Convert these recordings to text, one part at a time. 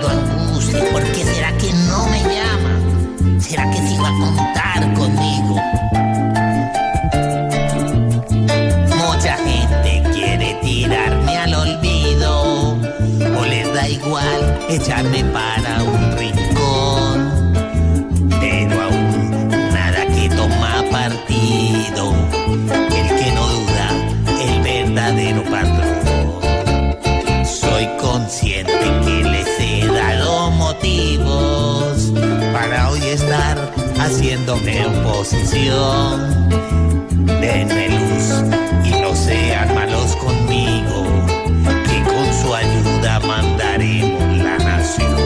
Dando angustia. ¿Por qué será que no me llama? ¿Será que sí va a contar conmigo? Mucha gente quiere tirarme al olvido. O les da igual echarme para un rincón. Pero aún nada que toma partido. El que no duda, el verdadero patrón. Soy consciente haciéndome oposición. Denme luz y no sean malos conmigo, que con su ayuda mandaremos la nación.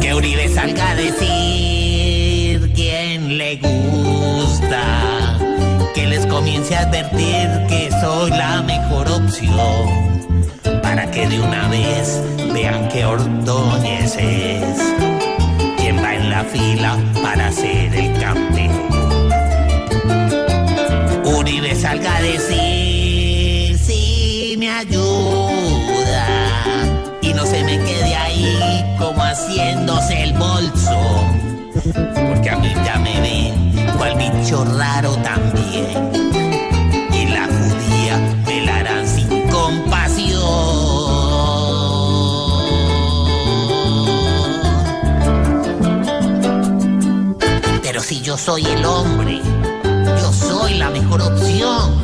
Que Uribe salga a decir quién le gusta, que les comience a advertir que soy la mejor opción, para que de una vez vean que Ordóñez es fila para ser el campeón. Uribe salga a decir si me ayuda y no se me quede ahí como haciéndose el bolso, porque a mí ya Si yo soy el hombre, yo soy la mejor opción.